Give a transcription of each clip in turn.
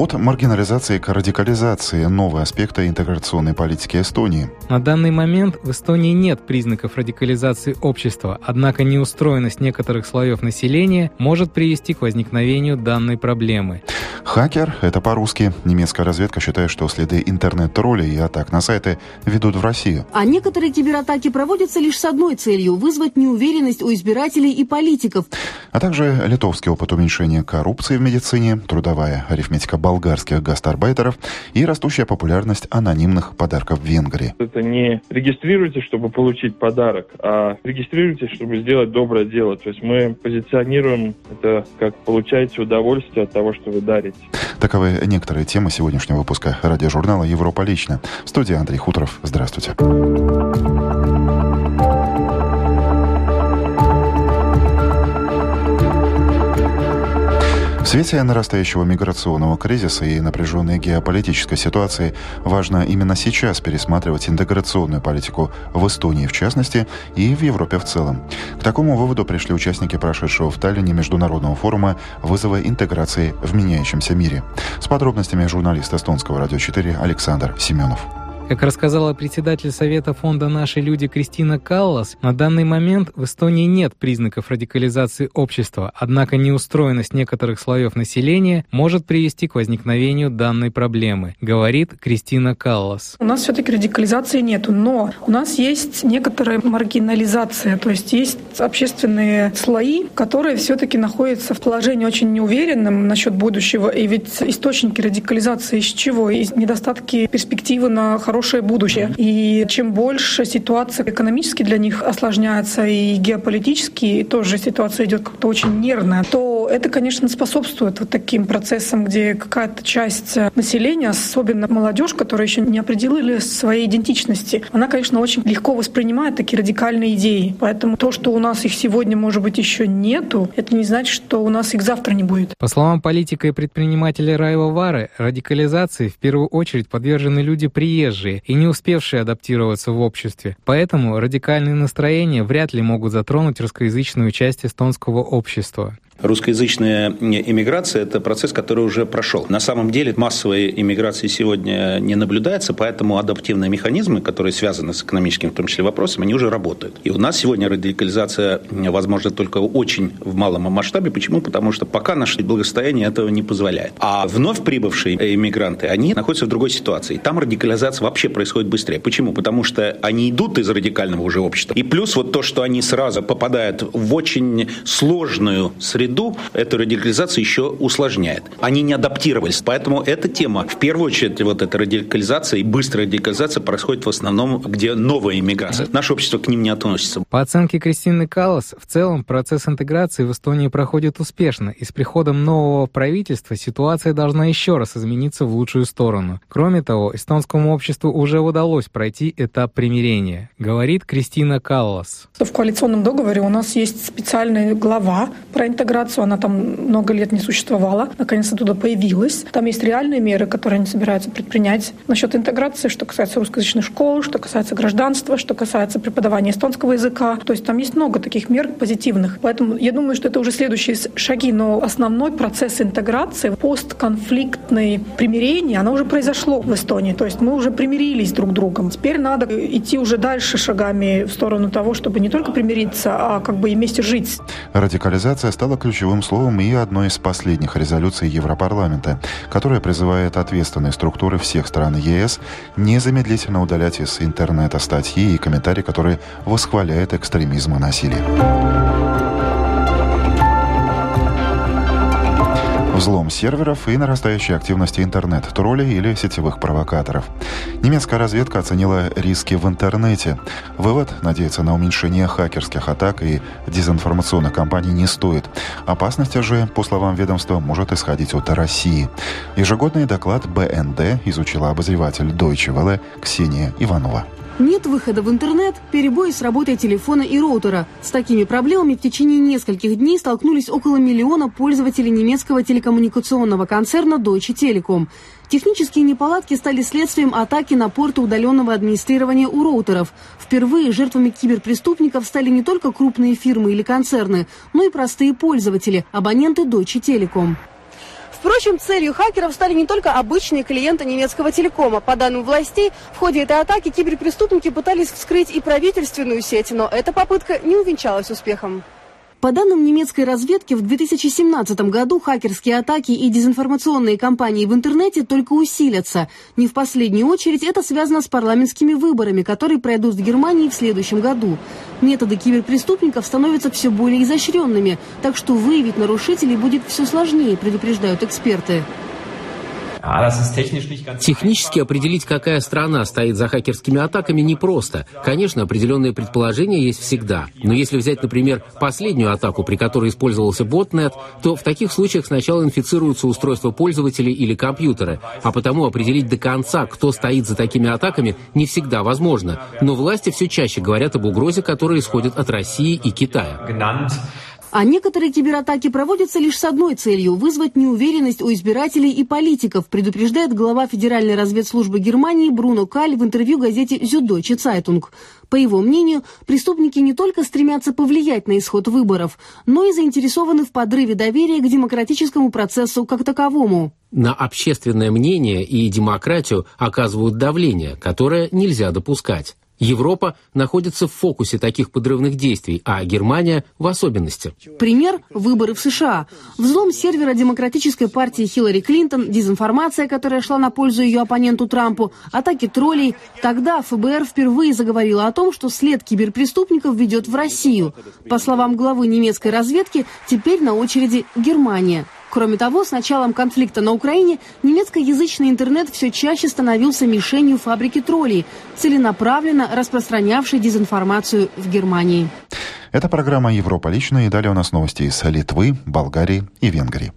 От маргинализации к радикализации – новые аспекты интеграционной политики Эстонии. На данный момент в Эстонии нет признаков радикализации общества, однако неустроенность некоторых слоев населения может привести к возникновению данной проблемы. Хакер – это по-русски. Немецкая разведка считает, что следы интернет-троллей и атак на сайты ведут в Россию. А некоторые кибератаки проводятся лишь с одной целью – вызвать неуверенность у избирателей и политиков. А также литовский опыт уменьшения коррупции в медицине, трудовая арифметика болгарских гастарбайтеров и растущая популярность анонимных подарков в Венгрии. Это не регистрируйте, чтобы получить подарок, а регистрируйте, чтобы сделать доброе дело. То есть мы позиционируем это как получаете удовольствие от того, что вы дарите. Таковы некоторые темы сегодняшнего выпуска радиожурнала «Европа лично». В студии Андрей Хуторов. Здравствуйте. Свете нарастающего миграционного кризиса и напряженной геополитической ситуации важно именно сейчас пересматривать интеграционную политику в Эстонии в частности и в Европе в целом. К такому выводу пришли участники прошедшего в Таллине международного форума вызова интеграции в меняющемся мире. С подробностями журналист эстонского радио 4 Александр Семенов. Как рассказала председатель Совета фонда «Наши люди» Кристина Каллас, на данный момент в Эстонии нет признаков радикализации общества, однако неустроенность некоторых слоев населения может привести к возникновению данной проблемы, говорит Кристина Каллас. У нас все-таки радикализации нету, но у нас есть некоторая маргинализация, то есть есть общественные слои, которые все-таки находятся в положении очень неуверенном насчет будущего. И ведь источники радикализации из чего? Из недостатки перспективы на хорошую хорошее будущее. И чем больше ситуация экономически для них осложняется и геополитически, тоже ситуация идет как-то очень нервная, то это, конечно, способствует вот таким процессам, где какая-то часть населения, особенно молодежь, которая еще не определили своей идентичности, она, конечно, очень легко воспринимает такие радикальные идеи. Поэтому то, что у нас их сегодня, может быть, еще нету, это не значит, что у нас их завтра не будет. По словам политика и предпринимателя Раева Вары, радикализации в первую очередь подвержены люди приезжие и не успевшие адаптироваться в обществе. Поэтому радикальные настроения вряд ли могут затронуть русскоязычную часть эстонского общества. Русскоязычная иммиграция – это процесс, который уже прошел. На самом деле массовой иммиграции сегодня не наблюдается, поэтому адаптивные механизмы, которые связаны с экономическим, в том числе, вопросом, они уже работают. И у нас сегодня радикализация возможна только очень в малом масштабе. Почему? Потому что пока наше благосостояние этого не позволяет. А вновь прибывшие иммигранты, они находятся в другой ситуации. Там радикализация вообще происходит быстрее. Почему? Потому что они идут из радикального уже общества. И плюс вот то, что они сразу попадают в очень сложную среду, среду эту радикализацию еще усложняет. Они не адаптировались. Поэтому эта тема, в первую очередь, вот эта радикализация и быстрая радикализация происходит в основном, где новая иммиграция. Наше общество к ним не относится. По оценке Кристины Каллас, в целом процесс интеграции в Эстонии проходит успешно, и с приходом нового правительства ситуация должна еще раз измениться в лучшую сторону. Кроме того, эстонскому обществу уже удалось пройти этап примирения, говорит Кристина Каллас. В коалиционном договоре у нас есть специальная глава про интеграцию интеграцию, она там много лет не существовала, наконец-то туда появилась. Там есть реальные меры, которые они собираются предпринять насчет интеграции, что касается русскоязычных школ, что касается гражданства, что касается преподавания эстонского языка. То есть там есть много таких мер позитивных. Поэтому я думаю, что это уже следующие шаги, но основной процесс интеграции, постконфликтное примирение, оно уже произошло в Эстонии. То есть мы уже примирились друг с другом. Теперь надо идти уже дальше шагами в сторону того, чтобы не только примириться, а как бы и вместе жить. Радикализация стала ключевой ключевым словом и одной из последних резолюций Европарламента, которая призывает ответственные структуры всех стран ЕС незамедлительно удалять из интернета статьи и комментарии, которые восхваляют экстремизм и насилие. Взлом серверов и нарастающей активности интернет-троллей или сетевых провокаторов. Немецкая разведка оценила риски в интернете. Вывод – надеяться на уменьшение хакерских атак и дезинформационных кампаний не стоит. Опасность же, по словам ведомства, может исходить от России. Ежегодный доклад БНД изучила обозреватель Deutsche Welle Ксения Иванова. Нет выхода в интернет, перебои с работой телефона и роутера. С такими проблемами в течение нескольких дней столкнулись около миллиона пользователей немецкого телекоммуникационного концерна Deutsche Telekom. Технические неполадки стали следствием атаки на порты удаленного администрирования у роутеров. Впервые жертвами киберпреступников стали не только крупные фирмы или концерны, но и простые пользователи, абоненты Deutsche Telekom. Впрочем, целью хакеров стали не только обычные клиенты немецкого телекома. По данным властей, в ходе этой атаки киберпреступники пытались вскрыть и правительственную сеть, но эта попытка не увенчалась успехом. По данным немецкой разведки, в 2017 году хакерские атаки и дезинформационные кампании в интернете только усилятся. Не в последнюю очередь это связано с парламентскими выборами, которые пройдут в Германии в следующем году. Методы киберпреступников становятся все более изощренными, так что выявить нарушителей будет все сложнее, предупреждают эксперты. Технически определить, какая страна стоит за хакерскими атаками, непросто. Конечно, определенные предположения есть всегда. Но если взять, например, последнюю атаку, при которой использовался ботнет, то в таких случаях сначала инфицируются устройства пользователей или компьютеры, а потому определить до конца, кто стоит за такими атаками, не всегда возможно. Но власти все чаще говорят об угрозе, которая исходит от России и Китая. А некоторые кибератаки проводятся лишь с одной целью – вызвать неуверенность у избирателей и политиков, предупреждает глава Федеральной разведслужбы Германии Бруно Каль в интервью газете «Зюдойче Цайтунг». По его мнению, преступники не только стремятся повлиять на исход выборов, но и заинтересованы в подрыве доверия к демократическому процессу как таковому. На общественное мнение и демократию оказывают давление, которое нельзя допускать. Европа находится в фокусе таких подрывных действий, а Германия в особенности. Пример – выборы в США. Взлом сервера Демократической партии Хиллари Клинтон, дезинформация, которая шла на пользу ее оппоненту Трампу, атаки троллей. Тогда ФБР впервые заговорила о том, что след киберпреступников ведет в Россию. По словам главы немецкой разведки, теперь на очереди Германия. Кроме того, с началом конфликта на Украине немецкоязычный интернет все чаще становился мишенью фабрики троллей, целенаправленно распространявшей дезинформацию в Германии. Это программа «Европа лично» и далее у нас новости из Литвы, Болгарии и Венгрии.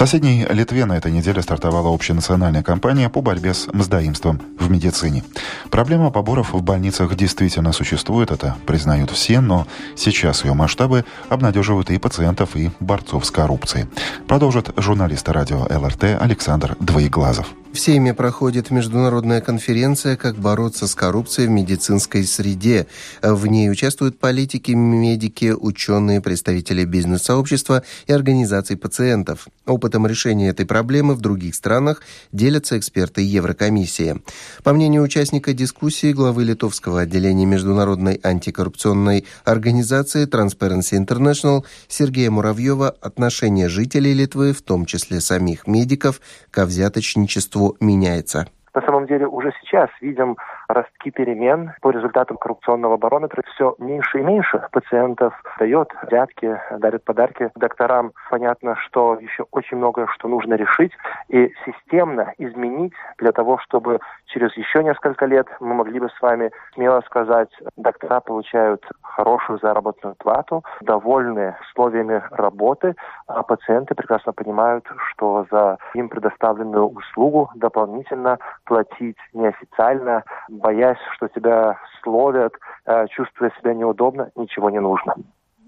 Соседней Литве на этой неделе стартовала общенациональная кампания по борьбе с мздоимством в медицине. Проблема поборов в больницах действительно существует, это признают все, но сейчас ее масштабы обнадеживают и пациентов, и борцов с коррупцией. Продолжит журналист радио ЛРТ Александр Двоеглазов. В Сейме проходит международная конференция «Как бороться с коррупцией в медицинской среде». В ней участвуют политики, медики, ученые, представители бизнес-сообщества и организаций пациентов. Опытом решения этой проблемы в других странах делятся эксперты Еврокомиссии. По мнению участника дискуссии, главы литовского отделения Международной антикоррупционной организации Transparency International Сергея Муравьева, отношение жителей Литвы, в том числе самих медиков, к взяточничеству меняется? На самом деле уже сейчас видим ростки перемен по результатам коррупционного барометра. Все меньше и меньше пациентов дает взятки, дарит подарки докторам. Понятно, что еще очень многое, что нужно решить и системно изменить для того, чтобы через еще несколько лет мы могли бы с вами смело сказать, доктора получают хорошую заработную плату, довольны условиями работы, а пациенты прекрасно понимают, что за им предоставленную услугу дополнительно платить неофициально, боясь, что тебя словят, э, чувствуя себя неудобно, ничего не нужно.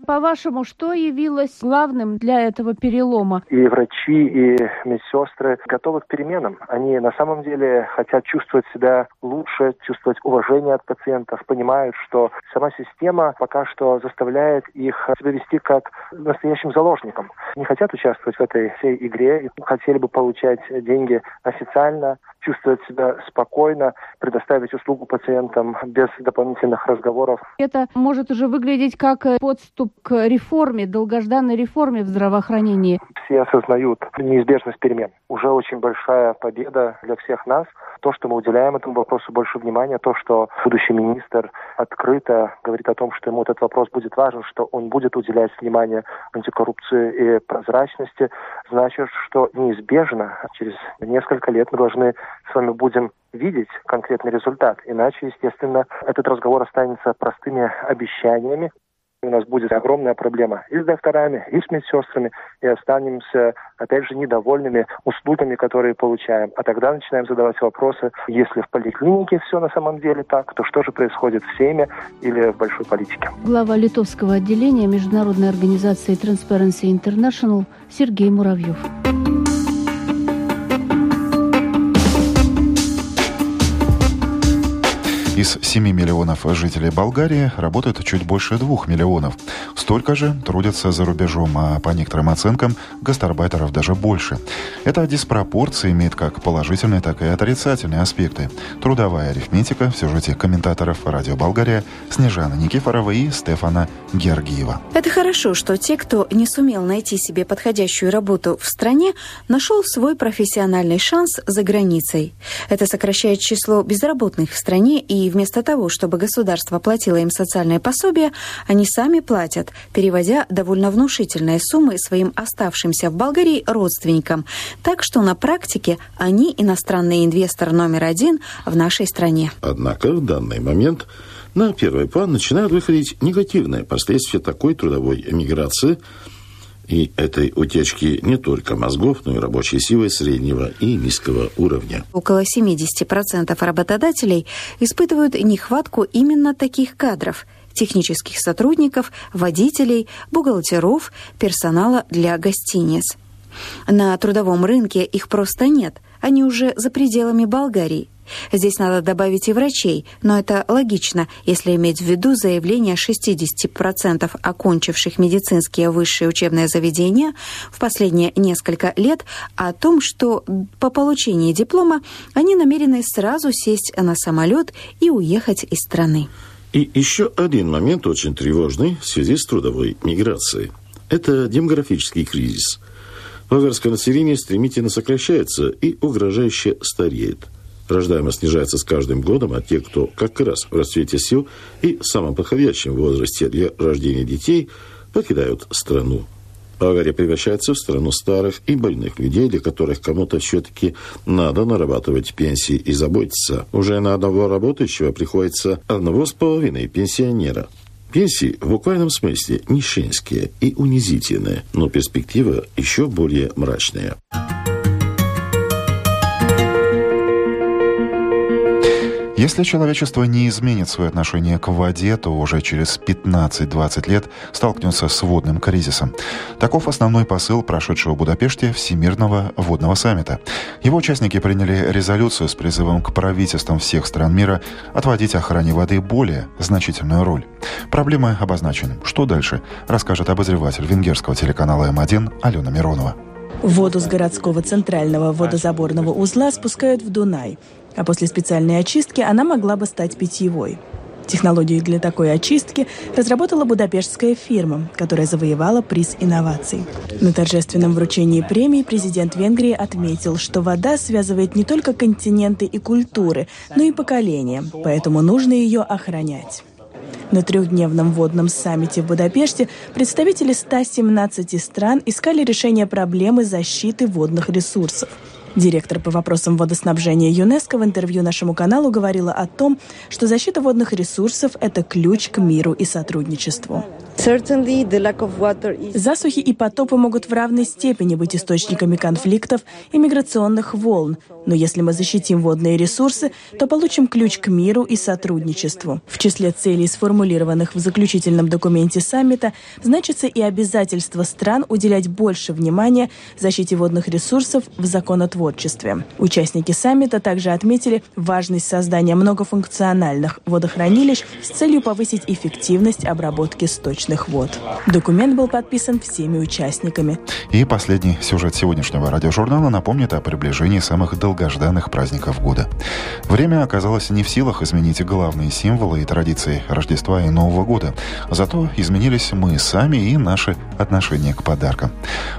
По-вашему, что явилось главным для этого перелома? И врачи, и медсестры готовы к переменам. Они на самом деле хотят чувствовать себя лучше, чувствовать уважение от пациентов, понимают, что сама система пока что заставляет их себя вести как настоящим заложником. Не хотят участвовать в этой всей игре, хотели бы получать деньги официально, чувствовать себя спокойно, предоставить услугу пациентам без дополнительных разговоров. Это может уже выглядеть как подступ к реформе, долгожданной реформе в здравоохранении. Все осознают неизбежность перемен. Уже очень большая победа для всех нас. То, что мы уделяем этому вопросу больше внимания, то, что будущий министр открыто говорит о том, что ему этот вопрос будет важен, что он будет уделять внимание антикоррупции и прозрачности, значит, что неизбежно через несколько лет мы должны с вами будем видеть конкретный результат. Иначе, естественно, этот разговор останется простыми обещаниями, у нас будет огромная проблема и с докторами, и с медсестрами, и останемся, опять же, недовольными услугами, которые получаем. А тогда начинаем задавать вопросы, если в поликлинике все на самом деле так, то что же происходит в семье или в большой политике? Глава литовского отделения Международной организации Transparency International Сергей Муравьев. Из 7 миллионов жителей Болгарии работают чуть больше 2 миллионов. Столько же трудятся за рубежом, а по некоторым оценкам гастарбайтеров даже больше. Эта диспропорция имеет как положительные, так и отрицательные аспекты. Трудовая арифметика в сюжете комментаторов «Радио Болгария» Снежана Никифорова и Стефана Георгиева. Это хорошо, что те, кто не сумел найти себе подходящую работу в стране, нашел свой профессиональный шанс за границей. Это сокращает число безработных в стране, и вместо того, чтобы государство платило им социальное пособие, они сами платят, переводя довольно внушительные суммы своим оставшимся в Болгарии родственникам. Так что на практике они иностранный инвестор номер один в нашей стране. Однако в данный момент на первый план начинают выходить негативные последствия такой трудовой эмиграции и этой утечки не только мозгов, но и рабочей силы среднего и низкого уровня. Около 70% работодателей испытывают нехватку именно таких кадров – технических сотрудников, водителей, бухгалтеров, персонала для гостиниц. На трудовом рынке их просто нет, они уже за пределами Болгарии. Здесь надо добавить и врачей, но это логично, если иметь в виду заявление 60% окончивших медицинские высшие учебные заведения в последние несколько лет о том, что по получении диплома они намерены сразу сесть на самолет и уехать из страны. И еще один момент очень тревожный в связи с трудовой миграцией. Это демографический кризис. Болгарское население стремительно сокращается и угрожающе стареет – Рождаемость снижается с каждым годом, а те, кто как раз в расцвете сил и в самом подходящем возрасте для рождения детей, покидают страну. Болгария превращается в страну старых и больных людей, для которых кому-то все-таки надо нарабатывать пенсии и заботиться. Уже на одного работающего приходится одного с половиной пенсионера. Пенсии в буквальном смысле нищенские и унизительные, но перспектива еще более мрачная. Если человечество не изменит свое отношение к воде, то уже через 15-20 лет столкнется с водным кризисом. Таков основной посыл прошедшего в Будапеште Всемирного водного саммита. Его участники приняли резолюцию с призывом к правительствам всех стран мира отводить охране воды более значительную роль. Проблемы обозначены. Что дальше, расскажет обозреватель венгерского телеканала М1 Алена Миронова. Воду с городского центрального водозаборного узла спускают в Дунай а после специальной очистки она могла бы стать питьевой. Технологию для такой очистки разработала будапештская фирма, которая завоевала приз инноваций. На торжественном вручении премии президент Венгрии отметил, что вода связывает не только континенты и культуры, но и поколения, поэтому нужно ее охранять. На трехдневном водном саммите в Будапеште представители 117 стран искали решение проблемы защиты водных ресурсов – Директор по вопросам водоснабжения ЮНЕСКО в интервью нашему каналу говорила о том, что защита водных ресурсов – это ключ к миру и сотрудничеству. Засухи и потопы могут в равной степени быть источниками конфликтов и миграционных волн, но если мы защитим водные ресурсы, то получим ключ к миру и сотрудничеству. В числе целей, сформулированных в заключительном документе саммита, значится и обязательство стран уделять больше внимания защите водных ресурсов в законотворчестве. Участники саммита также отметили важность создания многофункциональных водохранилищ с целью повысить эффективность обработки сточных сточных вод. Документ был подписан всеми участниками. И последний сюжет сегодняшнего радиожурнала напомнит о приближении самых долгожданных праздников года. Время оказалось не в силах изменить главные символы и традиции Рождества и Нового года. Зато изменились мы сами и наши отношения к подаркам.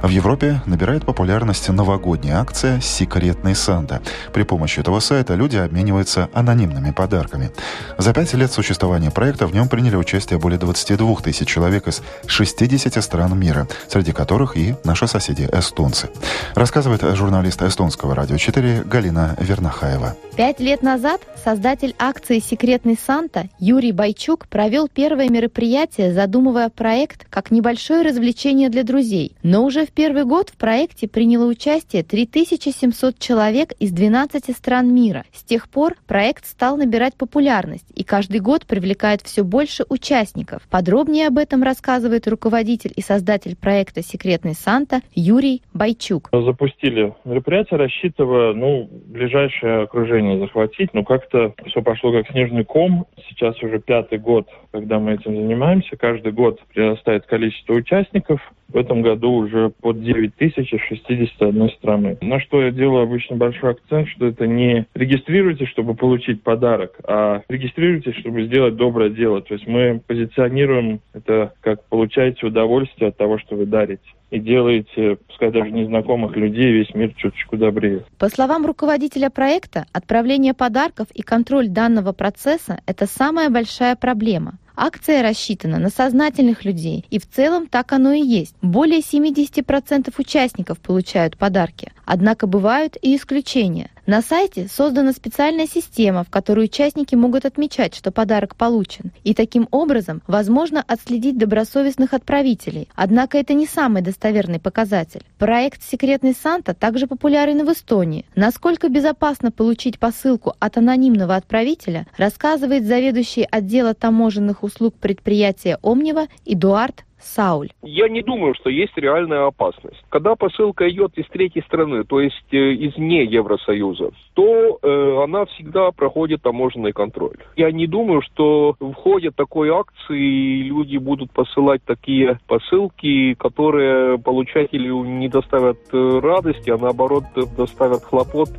В Европе набирает популярность новогодняя акция «Секретный Санта». При помощи этого сайта люди обмениваются анонимными подарками. За пять лет существования проекта в нем приняли участие более 22 тысяч человек из 60 стран мира, среди которых и наши соседи эстонцы. Рассказывает журналист эстонского радио 4 Галина Вернахаева. Пять лет назад создатель акции «Секретный Санта» Юрий Байчук провел первое мероприятие, задумывая проект как небольшое развлечение для друзей. Но уже в первый год в проекте приняло участие 3700 человек из 12 стран мира. С тех пор проект стал набирать популярность и каждый год привлекает все больше участников. Подробнее об этом этом рассказывает руководитель и создатель проекта «Секретный Санта» Юрий Байчук. Запустили мероприятие, рассчитывая, ну, ближайшее окружение захватить, но как-то все пошло как снежный ком. Сейчас уже пятый год, когда мы этим занимаемся. Каждый год прирастает количество участников. В этом году уже под 9 тысяч из 61 страны. На что я делаю обычно большой акцент, что это не регистрируйте, чтобы получить подарок, а регистрируйте, чтобы сделать доброе дело. То есть мы позиционируем это как получаете удовольствие от того, что вы дарите и делаете, пускай даже незнакомых людей, весь мир чуточку добрее. По словам руководителя проекта, отправление подарков и контроль данного процесса – это самая большая проблема. Акция рассчитана на сознательных людей, и в целом так оно и есть. Более 70% участников получают подарки. Однако бывают и исключения. На сайте создана специальная система, в которой участники могут отмечать, что подарок получен, и таким образом возможно отследить добросовестных отправителей. Однако это не самый достоверный показатель. Проект «Секретный Санта» также популярен в Эстонии. Насколько безопасно получить посылку от анонимного отправителя, рассказывает заведующий отдела таможенных услуг предприятия «Омнива» Эдуард Сауль. Я не думаю, что есть реальная опасность. Когда посылка идет из третьей страны, то есть э, из не Евросоюза, то э, она всегда проходит таможенный контроль. Я не думаю, что в ходе такой акции люди будут посылать такие посылки, которые получателю не доставят э, радости, а наоборот доставят хлопот.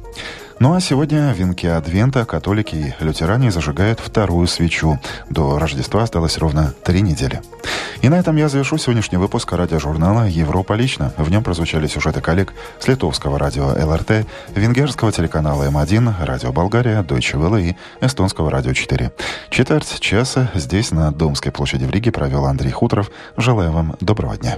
Ну а сегодня в венке Адвента католики и лютеране зажигают вторую свечу. До Рождества осталось ровно три недели. И на этом я завершу сегодняшний выпуск радиожурнала «Европа лично». В нем прозвучали сюжеты коллег с литовского радио ЛРТ, венгерского телеканала М1, радио Болгария, Deutsche Welle и эстонского радио 4. Четверть часа здесь, на Домской площади в Риге, провел Андрей Хуторов. Желаю вам доброго дня.